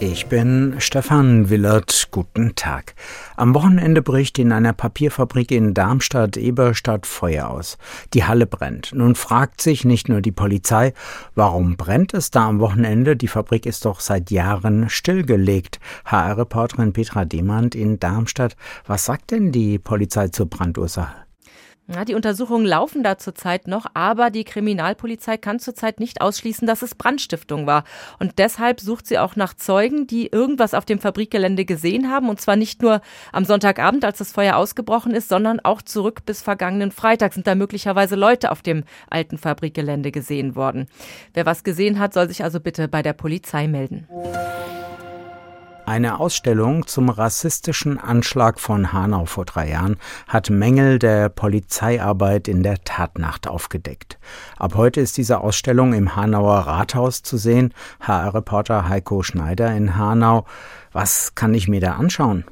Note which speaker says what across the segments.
Speaker 1: Ich bin Stefan Willert. Guten Tag. Am Wochenende bricht in einer Papierfabrik in Darmstadt-Eberstadt Feuer aus. Die Halle brennt. Nun fragt sich nicht nur die Polizei, warum brennt es da am Wochenende? Die Fabrik ist doch seit Jahren stillgelegt. HR-Reporterin Petra Demand in Darmstadt. Was sagt denn die Polizei zur Brandursache?
Speaker 2: Ja, die Untersuchungen laufen da zurzeit noch, aber die Kriminalpolizei kann zurzeit nicht ausschließen, dass es Brandstiftung war. Und deshalb sucht sie auch nach Zeugen, die irgendwas auf dem Fabrikgelände gesehen haben. Und zwar nicht nur am Sonntagabend, als das Feuer ausgebrochen ist, sondern auch zurück bis vergangenen Freitag sind da möglicherweise Leute auf dem alten Fabrikgelände gesehen worden. Wer was gesehen hat, soll sich also bitte bei der Polizei melden.
Speaker 1: Eine Ausstellung zum rassistischen Anschlag von Hanau vor drei Jahren hat Mängel der Polizeiarbeit in der Tatnacht aufgedeckt. Ab heute ist diese Ausstellung im Hanauer Rathaus zu sehen. HR-Reporter Heiko Schneider in Hanau. Was kann ich mir da anschauen?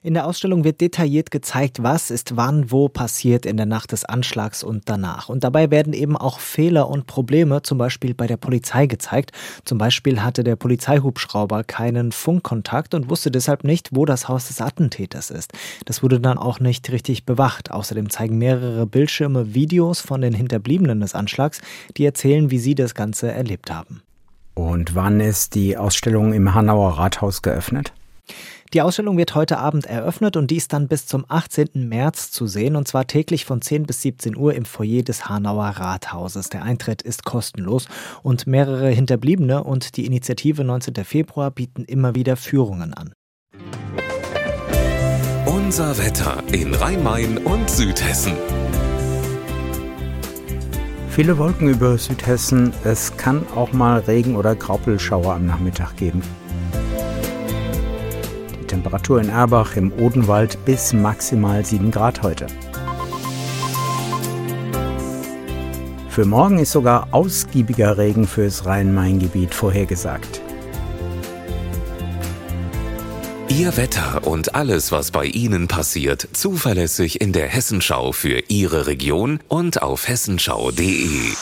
Speaker 3: In der Ausstellung wird detailliert gezeigt, was ist wann wo passiert in der Nacht des Anschlags und danach. Und dabei werden eben auch Fehler und Probleme zum Beispiel bei der Polizei gezeigt. Zum Beispiel hatte der Polizeihubschrauber keinen Funkkontakt und wusste deshalb nicht, wo das Haus des Attentäters ist. Das wurde dann auch nicht richtig bewacht. Außerdem zeigen mehrere Bildschirme Videos von den Hinterbliebenen des Anschlags, die erzählen, wie sie das Ganze erlebt haben.
Speaker 1: Und wann ist die Ausstellung im Hanauer Rathaus geöffnet?
Speaker 3: Die Ausstellung wird heute Abend eröffnet und die ist dann bis zum 18. März zu sehen und zwar täglich von 10 bis 17 Uhr im Foyer des Hanauer Rathauses. Der Eintritt ist kostenlos und mehrere Hinterbliebene und die Initiative 19. Februar bieten immer wieder Führungen an.
Speaker 4: Unser Wetter in Rhein-Main und Südhessen.
Speaker 1: Viele Wolken über Südhessen. Es kann auch mal Regen oder Graupelschauer am Nachmittag geben. Temperatur in Erbach im Odenwald bis maximal 7 Grad heute. Für morgen ist sogar ausgiebiger Regen fürs Rhein-Main-Gebiet vorhergesagt.
Speaker 4: Ihr Wetter und alles, was bei Ihnen passiert, zuverlässig in der Hessenschau für Ihre Region und auf hessenschau.de.